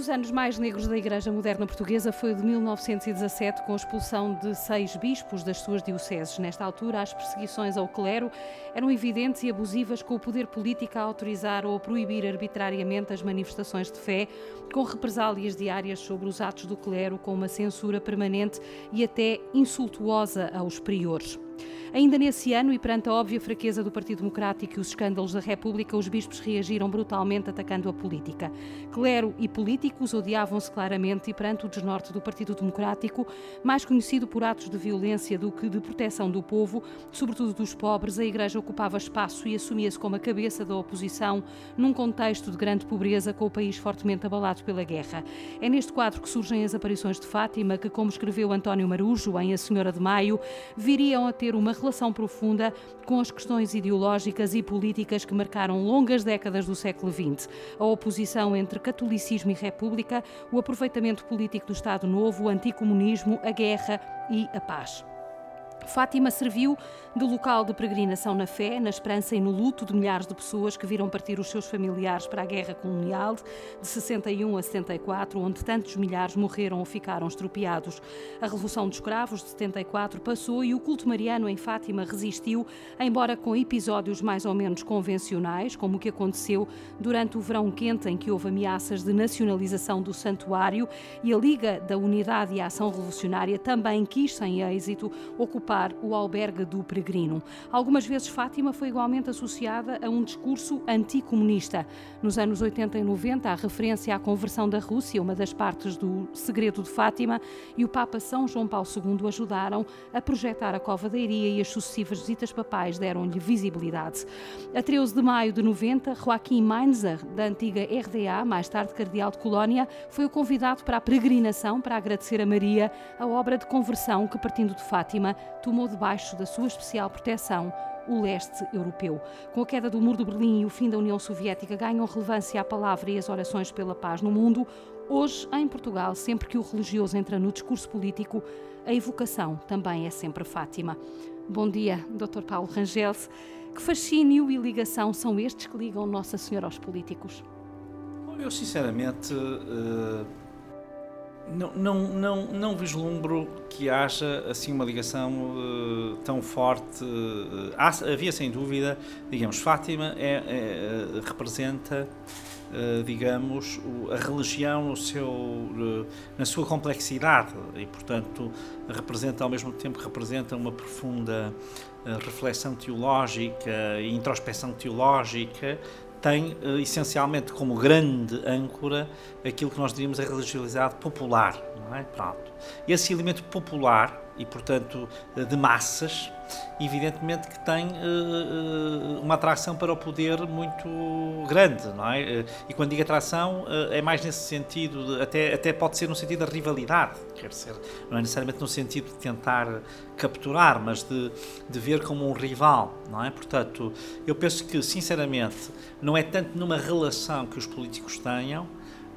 Dos anos mais negros da Igreja Moderna Portuguesa foi o de 1917, com a expulsão de seis bispos das suas dioceses. Nesta altura, as perseguições ao clero eram evidentes e abusivas, com o poder político a autorizar ou a proibir arbitrariamente as manifestações de fé, com represálias diárias sobre os atos do clero, com uma censura permanente e até insultuosa aos priores. Ainda nesse ano, e perante a óbvia fraqueza do Partido Democrático e os escândalos da República, os bispos reagiram brutalmente atacando a política. Clero e políticos odiavam-se claramente e perante o desnorte do Partido Democrático, mais conhecido por atos de violência do que de proteção do povo, sobretudo dos pobres, a Igreja ocupava espaço e assumia-se como a cabeça da oposição num contexto de grande pobreza, com o país fortemente abalado pela guerra. É neste quadro que surgem as aparições de Fátima, que, como escreveu António Marujo em A Senhora de Maio, viriam a ter uma relação profunda com as questões ideológicas e políticas que marcaram longas décadas do século XX. A oposição entre catolicismo e república, o aproveitamento político do Estado Novo, o anticomunismo, a guerra e a paz. Fátima serviu de local de peregrinação na fé, na esperança e no luto de milhares de pessoas que viram partir os seus familiares para a guerra colonial de 61 a 74, onde tantos milhares morreram ou ficaram estropiados. A Revolução dos Escravos de 74 passou e o culto mariano em Fátima resistiu, embora com episódios mais ou menos convencionais, como o que aconteceu durante o verão quente em que houve ameaças de nacionalização do santuário e a Liga da Unidade e Ação Revolucionária também quis, sem êxito, ocupar o albergue do peregrino. Algumas vezes Fátima foi igualmente associada a um discurso anticomunista. Nos anos 80 e 90, a referência à conversão da Rússia, uma das partes do Segredo de Fátima, e o Papa São João Paulo II ajudaram a projetar a Cova da Iria e as sucessivas visitas papais deram-lhe visibilidade. A 13 de maio de 90, Joaquim Meinzer, da antiga RDA, mais tarde cardeal de Colónia, foi o convidado para a peregrinação para agradecer a Maria a obra de conversão que, partindo de Fátima, tomou debaixo da sua especial proteção o leste europeu. Com a queda do muro de Berlim e o fim da União Soviética, ganham relevância a palavra e as orações pela paz no mundo. Hoje, em Portugal, sempre que o religioso entra no discurso político, a evocação também é sempre Fátima. Bom dia, Dr. Paulo Rangel. Que fascínio e ligação são estes que ligam Nossa Senhora aos políticos? Eu, sinceramente, uh não, não, não, não vislumbro que haja assim uma ligação uh, tão forte. Uh, havia sem dúvida, digamos, Fátima é, é representa, uh, digamos, a religião seu, na sua complexidade e, portanto, representa ao mesmo tempo representa uma profunda reflexão teológica e introspecção teológica tem uh, essencialmente como grande âncora aquilo que nós diríamos a religiosidade popular, não é? Pronto. Esse elemento popular e, portanto, eh, de massas, evidentemente que tem uh, uma atração para o poder muito grande, não é? E quando digo atração, é mais nesse sentido, até, até pode ser no sentido da rivalidade, quer dizer, não é necessariamente no sentido de tentar capturar, mas de, de ver como um rival, não é? Portanto, eu penso que, sinceramente, não é tanto numa relação que os políticos tenham,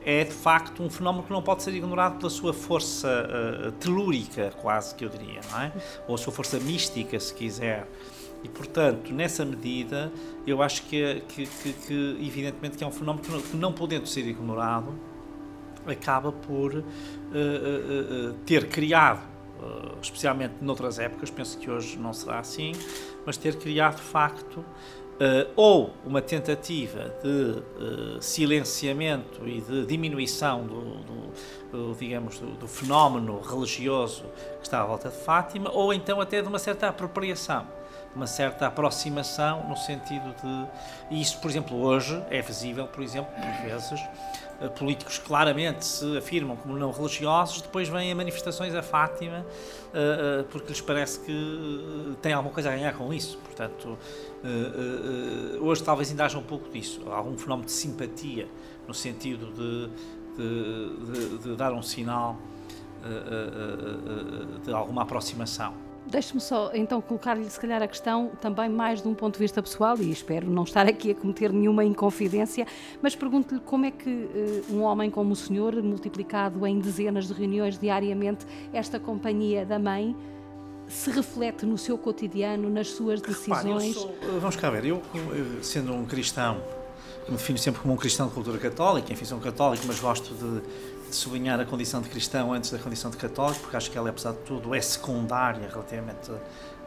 é de facto um fenómeno que não pode ser ignorado pela sua força uh, telúrica, quase que eu diria, não é? Ou a sua força mística, se quiser. E, portanto, nessa medida, eu acho que, que, que, que evidentemente, que é um fenómeno que não, que não podendo ser ignorado, acaba por uh, uh, ter criado, especialmente noutras épocas, penso que hoje não será assim, mas ter criado, de facto, Uh, ou uma tentativa de uh, silenciamento e de diminuição do, do, do digamos, do, do, fenómeno religioso que está à volta de Fátima, ou então até de uma certa apropriação, uma certa aproximação no sentido de. E isso, por exemplo, hoje é visível, por exemplo, por vezes, políticos claramente se afirmam como não religiosos, depois vêm a manifestações a Fátima porque lhes parece que têm alguma coisa a ganhar com isso. Portanto hoje talvez ainda haja um pouco disso, algum fenómeno de simpatia, no sentido de, de, de, de dar um sinal de alguma aproximação. Deixe-me só então colocar-lhe, se calhar, a questão também mais de um ponto de vista pessoal, e espero não estar aqui a cometer nenhuma inconfidência, mas pergunto-lhe como é que um homem como o senhor, multiplicado em dezenas de reuniões diariamente, esta companhia da mãe, se reflete no seu cotidiano, nas suas decisões? Repare, sou, vamos cá ver, eu sendo um cristão me defino sempre como um cristão de cultura católica, enfim, sou um católico, mas gosto de sublinhar a condição de cristão antes da condição de católico, porque acho que ela, apesar de tudo, é secundária relativamente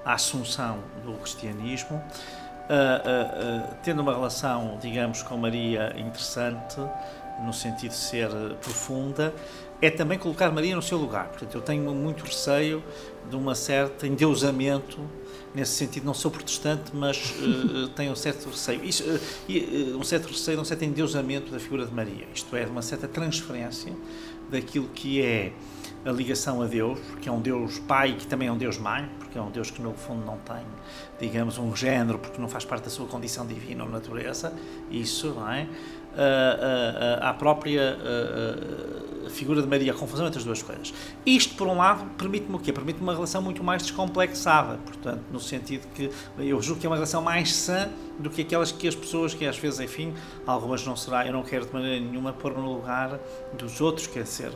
à assunção do cristianismo. Uh, uh, uh, tendo uma relação, digamos, com Maria interessante, no sentido de ser profunda, é também colocar Maria no seu lugar. Portanto, eu tenho muito receio de uma certa endeusamento nesse sentido não sou protestante, mas uh, tenho um certo receio. Isso, uh, um certo receio, um certo endeusamento da figura de Maria. Isto é, uma certa transferência daquilo que é a ligação a Deus, que é um Deus Pai, que também é um Deus Mãe, porque é um Deus que no fundo não tem, digamos, um género, porque não faz parte da sua condição divina ou natureza, isso, não é? à própria figura de Maria, a confusão entre as duas coisas. Isto, por um lado, permite-me o quê? Permite-me uma relação muito mais descomplexada, portanto, no sentido que eu julgo que é uma relação mais sã do que aquelas que as pessoas, que às vezes, enfim, algumas não será, eu não quero de maneira nenhuma pôr no lugar dos outros, quer dizer,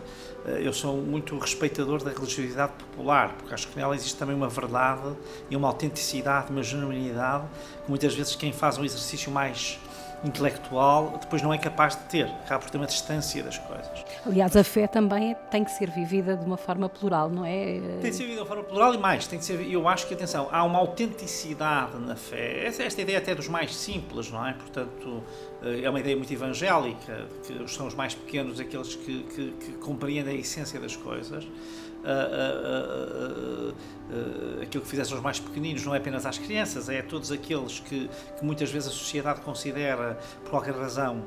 eu sou muito respeitador da religiosidade popular, porque acho que nela existe também uma verdade e uma autenticidade, uma genuinidade, que muitas vezes quem faz um exercício mais intelectual depois não é capaz de ter, acaba por ter uma distância das coisas. Aliás, a fé também tem que ser vivida de uma forma plural, não é? Tem que ser vivida de uma forma plural e mais, tem que ser, eu acho que, atenção, há uma autenticidade na fé, esta, esta ideia até dos mais simples, não é? Portanto, eh, é uma ideia muito evangélica, que são os mais pequenos aqueles que, que, que compreendem a essência das coisas. Aquilo que fizessem os mais pequeninos não é apenas às crianças, é a todos aqueles que, que muitas vezes a sociedade considera, por qualquer razão,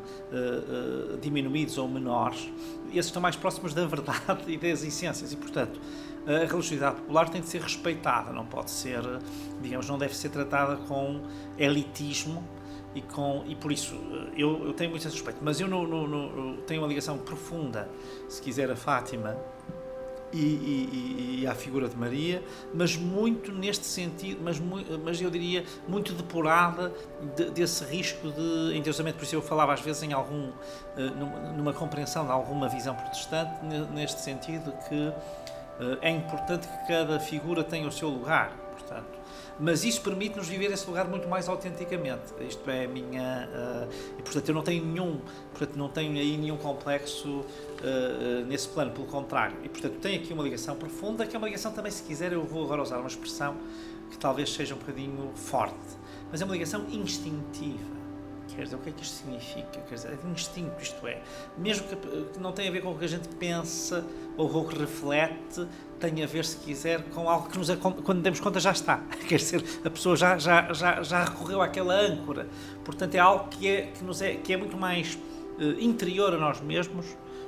diminuídos ou menores, esses estão mais próximos da verdade e das essências. E, portanto, a religiosidade popular tem de ser respeitada, não pode ser, digamos, não deve ser tratada com elitismo e com e por isso eu, eu tenho muito respeito, mas eu no, no, no, tenho uma ligação profunda, se quiser, a Fátima e, e, e, à figura de Maria, mas muito neste sentido, mas, mas eu diria muito depurada de, desse risco de endeusamento. Por isso eu falava às vezes em algum, eh, numa, numa compreensão de alguma visão protestante, neste sentido que eh, é importante que cada figura tenha o seu lugar, portanto mas isso permite-nos viver esse lugar muito mais autenticamente. Isto é a minha. Uh, e portanto eu não tenho nenhum, portanto não tenho aí nenhum complexo uh, nesse plano, pelo contrário. E portanto tem aqui uma ligação profunda, que é uma ligação também, se quiser, eu vou agora usar uma expressão que talvez seja um bocadinho forte, mas é uma ligação instintiva. Quer dizer, o que é que isto significa? Quer dizer, é de instinto, isto é. Mesmo que não tenha a ver com o que a gente pensa ou com o que reflete, tem a ver, se quiser, com algo que nos, quando demos conta já está. Quer dizer, a pessoa já, já, já, já recorreu àquela âncora. Portanto, é algo que é, que nos é, que é muito mais uh, interior a nós mesmos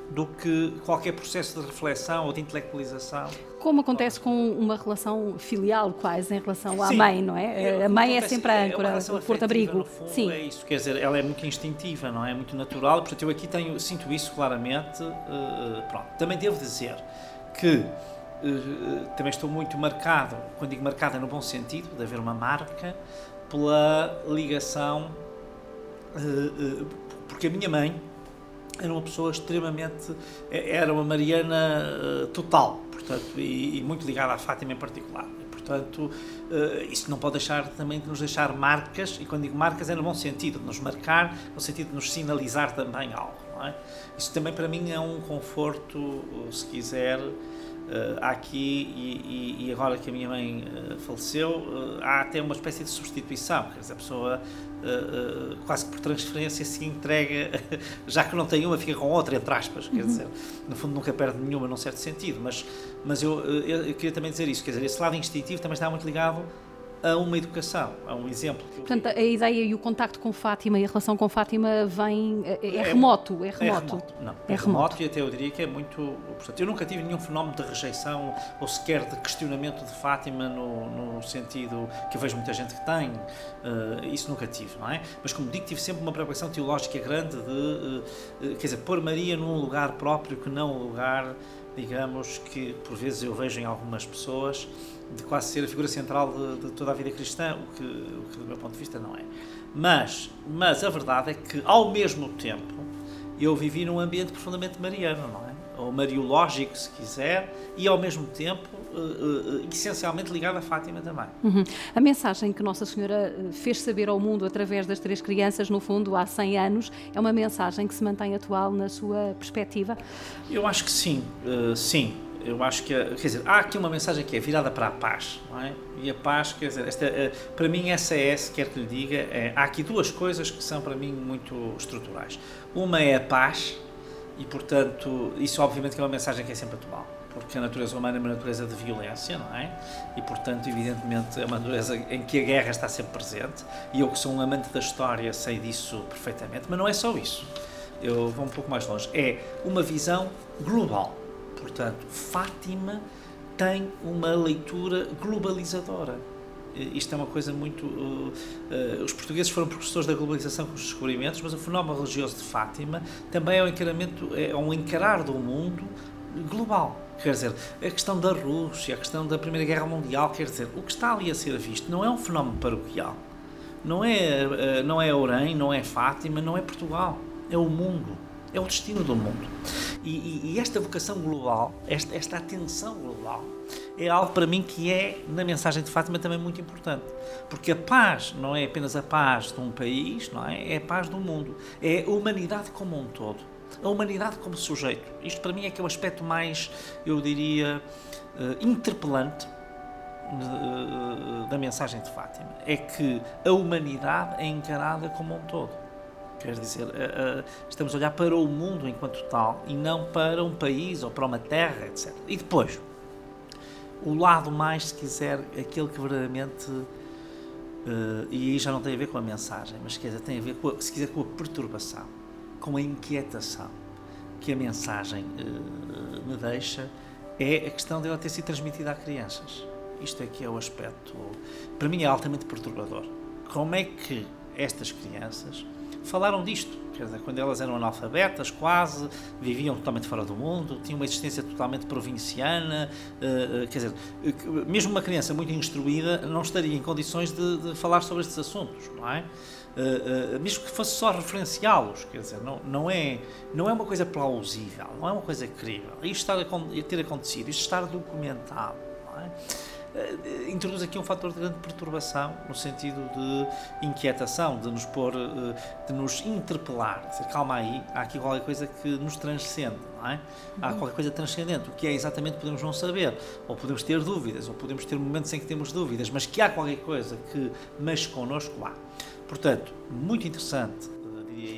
do que qualquer processo de reflexão ou de intelectualização. Como acontece com uma relação filial, quase, em relação à Sim, mãe, não é? é a mãe é sempre a âncora, é o porto-abrigo. Sim. É isso, quer dizer, ela é muito instintiva, não é? É muito natural, portanto eu aqui tenho, sinto isso claramente. Uh, pronto. Também devo dizer que uh, também estou muito marcado, quando digo marcado é no bom sentido, de haver uma marca, pela ligação, uh, porque a minha mãe, era uma pessoa extremamente. era uma Mariana uh, total, portanto, e, e, muito ligada à Fátima em particular. Portanto, uh, isso não pode deixar também de nos deixar marcas, e quando digo marcas é no bom sentido, de nos marcar, no sentido de nos sinalizar também algo. É? Isso também para mim é um conforto, se quiser. Uh, há aqui, e, e, agora que a minha mãe uh, faleceu, uh, há até uma espécie de substituição, quer dizer, a pessoa quase que por transferência se entrega, já que não tem uma, fica com outra, entre aspas, quer uhum. dizer, no fundo nunca perde nenhuma num certo sentido, mas, mas eu, eu, queria também dizer isso, quer dizer, esse lado instintivo também está muito ligado a uma educação, a um exemplo. Portanto, a ideia e o contacto com Fátima e a relação com Fátima vem. É, é, é remoto, é remoto. É remoto. Não, é, é remoto. remoto e até eu diria que é muito. Portanto, eu nunca tive nenhum fenómeno de rejeição ou sequer de questionamento de Fátima no, no sentido que eu vejo muita gente que tem. Uh, isso nunca tive, não é? Mas, como digo, tive sempre uma preocupação teológica grande de, uh, uh, quer dizer, pôr Maria num lugar próprio que não o lugar, digamos, que por vezes eu vejo em algumas pessoas de quase ser a figura central de, de, toda a vida cristã, o que, o que, do meu ponto de vista não é. Mas, mas a verdade é que, ao mesmo tempo, eu vivi num ambiente profundamente mariano, não é? Ou mariológico, se quiser, e ao mesmo tempo uh, uh, essencialmente ligado a Fátima também. Uhum. A mensagem que Nossa Senhora fez saber ao mundo através das três crianças, no fundo, há 100 anos, é uma mensagem que se mantém atual na sua perspectiva? Eu acho que sim, sim. Eu acho que, quer dizer, há aqui uma mensagem que é virada para a paz, não é? E a paz, quer dizer, esta, para mim essa é, se quer que lhe diga, é, há aqui duas coisas que são para mim muito estruturais. Uma é a paz, e, portanto, isso obviamente é uma mensagem que é sempre atual, porque a natureza humana é uma natureza de violência, não é? E, portanto, evidentemente, é uma natureza em que a guerra está sempre presente, e eu que sou um amante da história sei disso perfeitamente, mas não é só isso. Eu vou um pouco mais longe. É uma visão global. Portanto, Fátima tem uma leitura globalizadora isto é uma coisa muito. Uh, uh, os portugueses foram precursores da globalização com os descobrimentos, mas o fenómeno religioso de Fátima também é um encaramento, é um encarar do mundo global. Quer dizer, a questão da Rússia, a questão da Primeira Guerra Mundial, quer dizer, o que está ali a ser visto não é um fenómeno paroquial, não é, uh, não é Orém, não é Fátima, não é Portugal, é o mundo, é o destino do mundo. E, e, e esta vocação global, esta, esta atenção global, é algo para mim que é, na mensagem de Fátima, também muito importante. Porque a paz não é apenas a paz de um país, não é? É a paz do mundo. É a humanidade como um todo. A humanidade como sujeito. Isto para mim é que é o aspecto mais, eu diria, uh, interpelante uh, da mensagem de Fátima. É que a humanidade é encarada como um todo. Quer dizer, uh, estamos a olhar para o mundo enquanto tal e não para um país ou para uma terra, etc. E depois, o lado mais, se quiser, aquele que verdadeiramente. Uh, e aí já não tem a ver com a mensagem, mas quer dizer, tem a ver, com a, se quiser, com a perturbação, com a inquietação que a mensagem me deixa, é a questão dela ter sido transmitida a crianças. Isto é que é o aspecto, para mim, é altamente perturbador. Como é que estas crianças falaram disto? Dizer, quando elas eram analfabetas, quase, viviam totalmente fora do mundo, tinham uma existência totalmente provinciana, uh, quer dizer, mesmo uma criança muito instruída não estaria em condições de, de falar sobre estes assuntos, não é? Uh, mesmo que fosse só referenciá-los, quer dizer, não, não, é, não é uma coisa plausível, não é uma coisa crível. Isto ter acontecido, isto estar documentado, não é? Uh, introduz aqui um fator de grande perturbação, no sentido de inquietação, de nos pôr, uh, de nos interpelar. Dizer, calma aí, há aqui qualquer coisa que nos transcende, não é? Há uhum. qualquer coisa transcendente. O que é exatamente podemos não saber, ou podemos ter dúvidas, ou podemos ter momentos em que temos dúvidas, mas que há qualquer coisa que mexe connosco, há. Portanto, muito interessante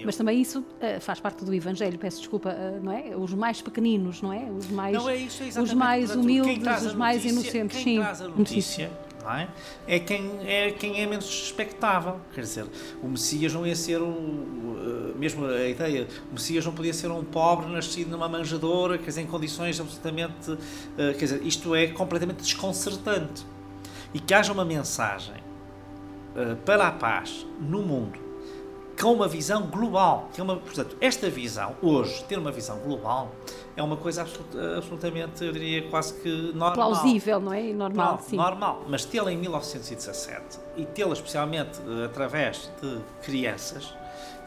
mas também isso uh, faz parte do Evangelho, peço desculpa, uh, não é? Os mais pequeninos, não é? Os mais, não é isso, é os mais humildes, os notícia, mais inocentes. Quem sim. traz a notícia, não é? É quem, é quem é menos expectável. Quer dizer, o Messias não ia ser um. Uh, mesmo a ideia, o Messias não podia ser um pobre nascido numa manjadora, quer dizer, em condições absolutamente. quer dizer, isto é completamente desconcertante. E que haja uma mensagem para a paz no mundo com uma visão global. Que é uma, portanto, esta visão, hoje, ter uma visão global, é uma coisa absolutamente, eu diria, quase que normal. Plausível, não é? Normal, sim. Normal, mas tê-la em 1917 e tê-la especialmente uh, através de crianças,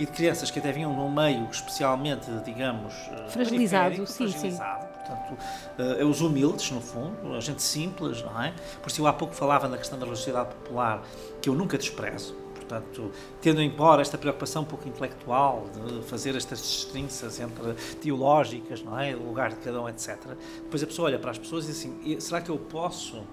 e de crianças que até vinham num meio especialmente, digamos, uh, fragilizado, sim, fragilizado. sim. Portanto, uh, os humildes, no fundo, a gente simples, não é? Por isso eu há pouco falava na questão da religiosidade popular, que eu nunca desprezo Portanto, tendo embora esta preocupação um pouco intelectual de fazer estas distinções entre teológicas, não é? o lugar de cada um, etc. Depois a pessoa olha para as pessoas e diz assim: será que eu posso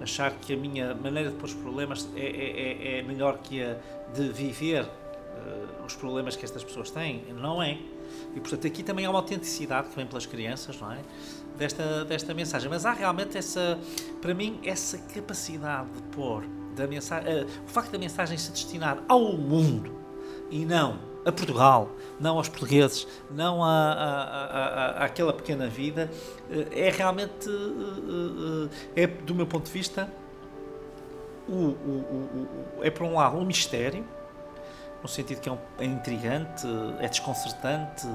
achar que a minha maneira de pôr os problemas é, é, é, é melhor que a de viver uh, os problemas que estas pessoas têm? Não é. E portanto aqui também há uma autenticidade que vem pelas crianças, não é? Desta, desta mensagem. Mas há realmente essa, para mim, essa capacidade de pôr da mensagem, uh, o facto da mensagem se destinar ao mundo e não a Portugal, não aos portugueses, não a, a, a, àquela pequena vida, uh, é realmente, uh, é do meu ponto de vista, o, o, o, é por um lado um mistério, no sentido que é, um, é intrigante, é desconcertante,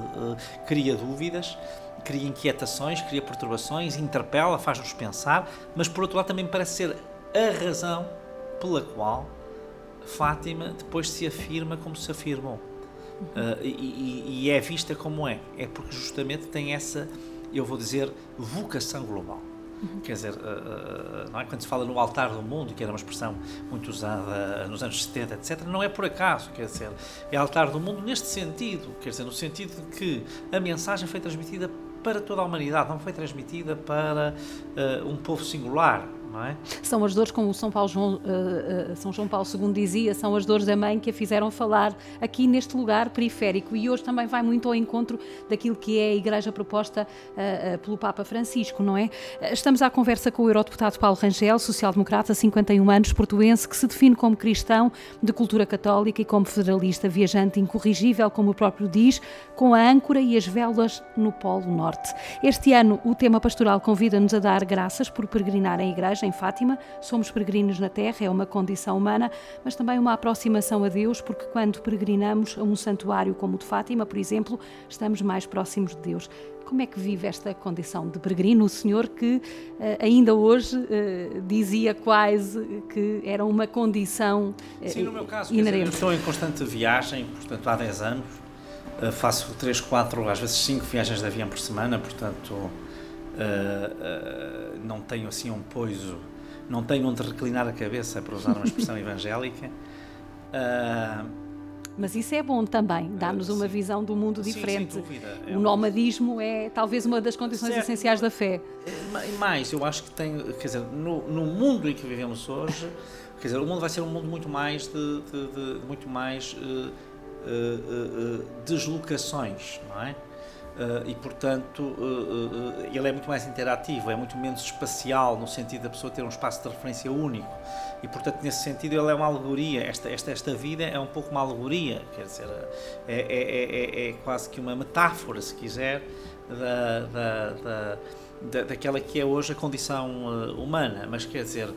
cria dúvidas, cria inquietações, cria perturbações, interpela, faz-nos pensar, mas por outro lado também parece ser a razão pela qual Fátima depois se afirma como se afirmou. Uh, e, e, é vista como é. É porque justamente tem essa, eu vou dizer, vocação global. Uhum. Quer dizer, não é? quando se fala no altar do mundo, que era uma expressão muito usada nos anos 70, etc., não é por acaso, quer dizer, é altar do mundo neste sentido, quer dizer, no sentido de que a mensagem foi transmitida para toda a humanidade, não foi transmitida para uh, um povo singular, é? São as dores, como São, Paulo João, uh, uh, São João Paulo II dizia, são as dores da mãe que a fizeram falar aqui neste lugar periférico e hoje também vai muito ao encontro daquilo que é a igreja proposta uh, pelo Papa Francisco, não é? Estamos à conversa com o eurodeputado Paulo Rangel, social-democrata, 51 anos, portuense, que se define como cristão de cultura católica e como federalista, viajante incorrigível, como o próprio diz, com a âncora e as velas no Polo Norte. Este ano o tema pastoral convida-nos a dar graças por peregrinar em igreja em Fátima. Somos peregrinos na Terra, é uma condição humana, mas também uma aproximação a Deus, porque quando peregrinamos a um santuário como o de Fátima, por exemplo, estamos mais próximos de Deus. Como é que vive esta condição de peregrino? O senhor que eh, ainda hoje eh, dizia quase que era uma condição Sim, no meu caso, inerente. Dizer, estou em constante viagem, portanto há 10 anos, faço 3, 4, às vezes 5 viagens de avião por semana, portanto uh, não tenho assim um poiso, não tenho onde reclinar a cabeça, para usar uma expressão evangélica. Uh, mas isso é bom também, dá-nos uma visão do mundo diferente. Sim, sem dúvida. É o nomadismo é talvez uma das condições certo. essenciais da fé. Mais, eu acho que tem, quer dizer, no, no, mundo em que vivemos hoje, quer dizer, o mundo vai ser um mundo muito mais de, de, de muito mais uh, uh, uh, deslocações, não é? Uh, e portanto uh, uh, ele é muito mais interativo, é muito menos espacial no sentido da pessoa ter um espaço de referência único. E portanto nesse sentido ele é uma alegoria, esta, esta, esta vida é um pouco uma alegoria, quer dizer, é, é, é, é quase que uma metáfora se quiser da, da, da da, daquela que é hoje a condição uh, humana, mas quer dizer, uh,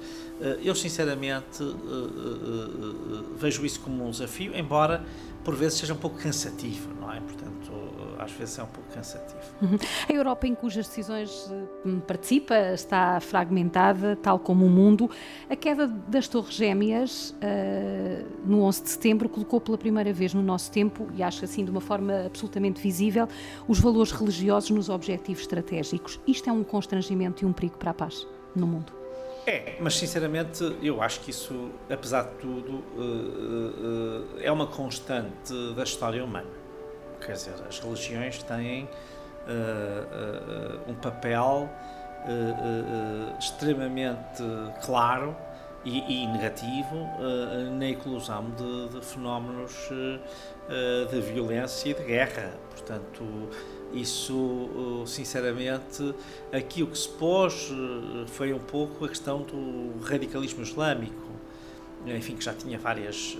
eu sinceramente uh, vejo isso como um desafio, embora por vezes seja um pouco cansativo, não é? Portanto, às vezes é um pouco cansativo. Uhum. A Europa, em cujas decisões participa, está fragmentada, tal como o mundo. A queda das Torres Gêmeas, no 11 de setembro, colocou pela primeira vez no nosso tempo, e acho assim de uma forma absolutamente visível, os valores religiosos nos objetivos estratégicos. Isto é um constrangimento e um perigo para a paz no mundo. É, mas sinceramente eu acho que isso, apesar de tudo, uh, uh, é uma constante da história humana. Quer dizer, as religiões têm uh, um papel extremamente claro e, e negativo na eclosão de, de fenómenos de violência e de guerra. Portanto, isso, sinceramente, aqui o que se pôs foi um pouco a questão do radicalismo islâmico, enfim, que já tinha várias,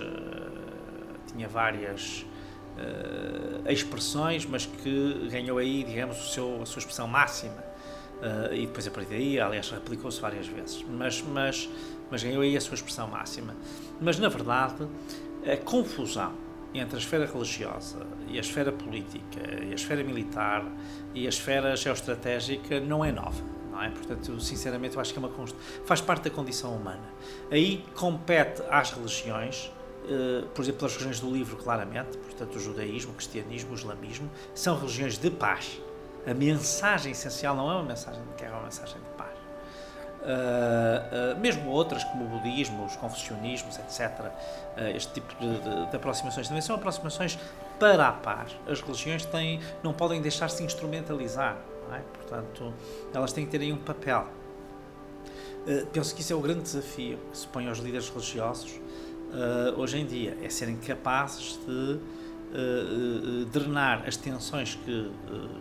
tinha várias eh, expressões, mas que ganhou aí, digamos, o seu, a sua expressão máxima. e depois a partir daí, aliás, replicou-se várias vezes, mas, mas, mas ganhou aí a sua expressão máxima. Mas, na verdade, a confusão entre a esfera religiosa e a esfera política e a esfera militar e a esfera geoestratégica não é nova. Não é? Portanto, sinceramente, eu acho que é uma faz parte da condição humana. Aí compete às religiões, por exemplo, as religiões do livro, claramente, portanto, o judaísmo, o cristianismo, o islamismo, são religiões de paz. A mensagem essencial não é uma mensagem de guerra, é uma mensagem de paz. Uh, uh, mesmo outras, como o budismo, os confessionismos, etc., uh, este tipo de, de, de, aproximações também são aproximações para a paz. As religiões têm, não podem deixar-se instrumentalizar, é? portanto, elas têm que ter aí um papel. penso que isso é o grande desafio que se põe aos líderes religiosos hoje em dia, é serem capazes de drenar as tensões que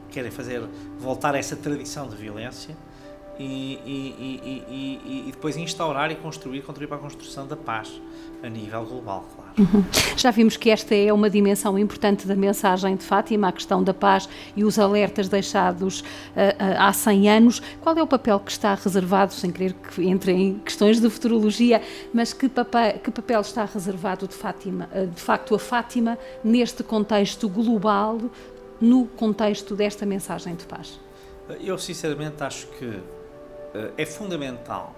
querem fazer voltar a essa tradição de violência e, e, e, e, depois instaurar e construir, contribuir para a construção da paz a nível global. Uhum. Já vimos que esta é uma dimensão importante da mensagem de Fátima, a questão da paz e os alertas deixados uh, uh, há 100 anos. Qual é o papel que está reservado, sem querer que entre em questões de futurologia, mas que papel, que papel está reservado de, Fátima, uh, de facto a Fátima neste contexto global, no contexto desta mensagem de paz? Eu sinceramente acho que é fundamental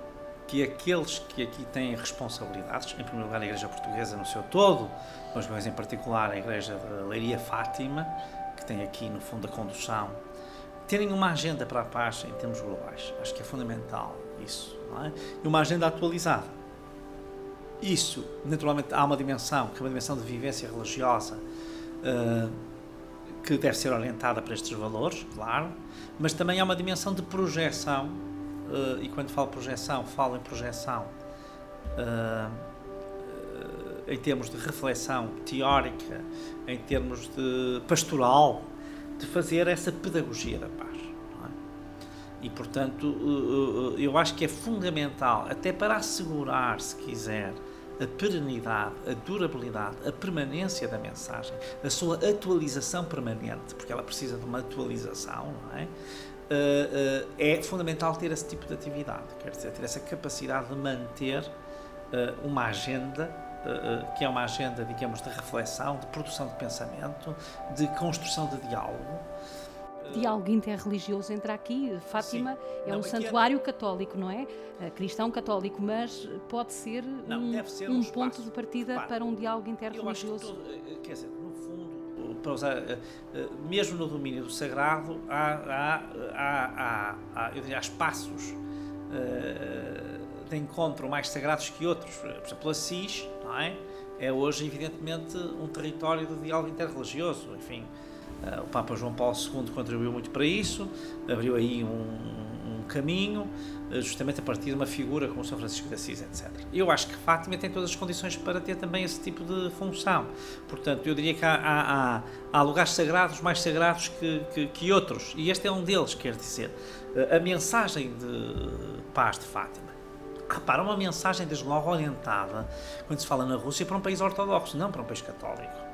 que aqueles que aqui têm responsabilidades, em primeiro lugar a Igreja Portuguesa no seu todo, mas mais em particular a Igreja de Leiria Fátima, que tem aqui no fundo a condução, terem uma agenda para a paz em termos globais. Acho que é fundamental isso. É? E uma agenda atualizada. Isso, naturalmente, há uma dimensão, que é uma dimensão de vivência religiosa, uh, que deve ser orientada para estes valores, claro, mas também há uma dimensão de projeção, e quando falo projeção, falo em projeção uh, em termos de reflexão teórica, em termos de pastoral, de fazer essa pedagogia da paz. É? E, portanto, eu acho que é fundamental, até para assegurar, se quiser, a perenidade, a durabilidade, a permanência da mensagem, a sua atualização permanente, porque ela precisa de uma atualização, não é? Uh, uh, é fundamental ter esse tipo de atividade, quer dizer, ter essa capacidade de manter uh, uma agenda que é uma agenda, digamos, de reflexão, de produção de pensamento, de construção de diálogo, diálogo interreligioso entra aqui. Fátima Sim. é não, um santuário é... católico, não é? Cristão católico, mas pode ser não, um, ser um, um ponto de partida para um diálogo interreligioso. Todo, eh, quer dizer, para usar, eh, mesmo no domínio do sagrado, há, há, há, há eu diria, espaços de encontro mais sagrados que outros. Por exemplo, Assis, não é? É hoje, evidentemente, um território de diálogo interreligioso. Enfim, o Papa João Paulo II contribuiu muito para isso, abriu aí um caminho, uh, justamente a partir de uma figura como São Francisco de Assis, etc. Eu acho que Fátima tem todas as condições para ter também esse tipo de função. Portanto, eu diria que há, há, há lugares sagrados mais sagrados que, que, que, outros, e este é um deles, quer dizer, uh, a mensagem de paz de Fátima. Repara, uma mensagem desde logo orientada, quando se fala na Rússia, para um país ortodoxo, não para um país católico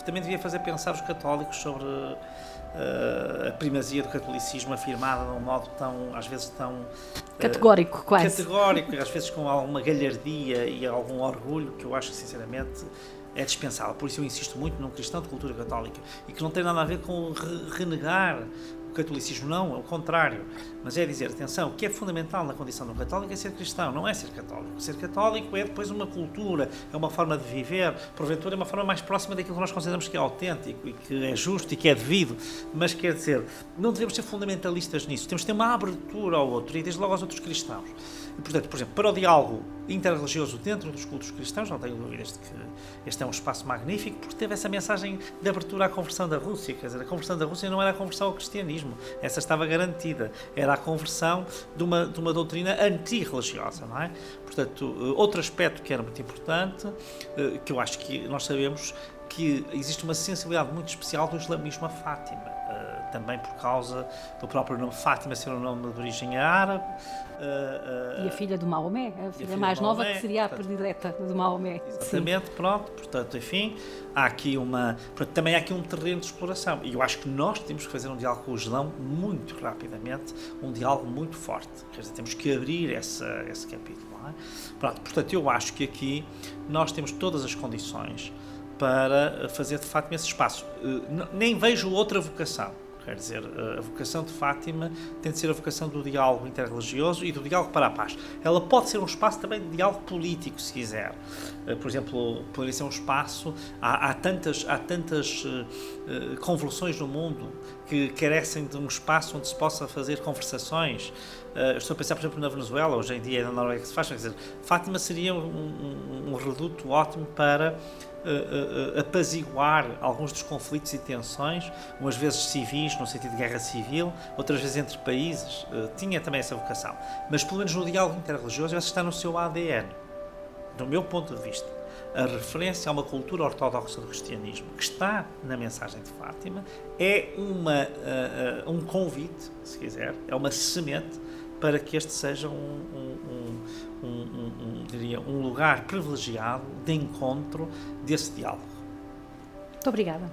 que também devia fazer pensar os católicos sobre uh, a primazia do catolicismo afirmada de um modo tão, às vezes, tão. Uh, categórico, quase. Categórico, às vezes com alguma galhardia e algum orgulho que eu acho, sinceramente, é dispensável. Por isso eu insisto muito num cristão de cultura católica e que não tem nada a ver com renegar o catolicismo não, é o contrário. Mas é dizer, atenção, o que é fundamental na condição do católico é ser cristão, não é ser católico. Ser católico é depois uma cultura, é uma forma de viver, porventura é uma forma mais próxima daquilo que nós consideramos que é autêntico e que é justo e que é devido. Mas quer dizer, não devemos ser fundamentalistas nisso, temos que ter uma abertura ao outro e desde logo aos outros cristãos. E, portanto, por exemplo, para o diálogo interreligioso dentro dos cultos cristãos, não tenho dúvidas de que este é um espaço magnífico, porque teve essa mensagem de abertura à conversão da Rússia. Quer dizer, a conversão da Rússia não era a conversão ao cristianismo, essa estava garantida. Era a conversão de uma, de uma doutrina antirreligiosa, não é? Portanto, eh, outro aspecto que era muito importante, eh, que eu acho que nós sabemos que existe uma sensibilidade muito especial do islamismo a Fátima também por causa do próprio nome Fátima ser um nome de origem árabe. Uh, uh, e a filha do Maomé, a filha, a filha mais nova que seria portanto, a predileta do Maomé. Exatamente, Sim. pronto, portanto, enfim, há aqui uma. Portanto, também há aqui um terreno de exploração. E eu acho que nós temos que fazer um diálogo com o Islão muito rapidamente, um diálogo muito forte. Quer dizer, temos que abrir essa, esse capítulo. É? Pronto, portanto, eu acho que aqui nós temos todas as condições para fazer de Fátima esse espaço. Uh, nem vejo outra vocação. Quer dizer, a vocação de Fátima tem de ser a vocação do diálogo interreligioso e do diálogo para a paz. Ela pode ser um espaço também de diálogo político, se quiser. Eh, por exemplo, poderia ser um espaço. Há, há tantas, há tantas uh, convulsões no mundo que carecem de um espaço onde se possa fazer conversações. Estou a pensar, por exemplo, na Venezuela, hoje em dia na Noruega que se faz. Quer dizer, Fátima seria um, um, um reduto ótimo para uh, uh, apaziguar alguns dos conflitos e tensões, umas vezes civis, no sentido de guerra civil, outras vezes entre países. tinha também essa vocação. Mas, pelo menos no diálogo interreligioso, essa está no seu ADN, do meu ponto de vista a referência a uma cultura ortodoxa do cristianismo que está na mensagem de Fátima é uma, uh, uh, um convite, se quiser, é uma semente para que este seja um, um, um, diria, um lugar privilegiado de encontro desse diálogo. Muito obrigada.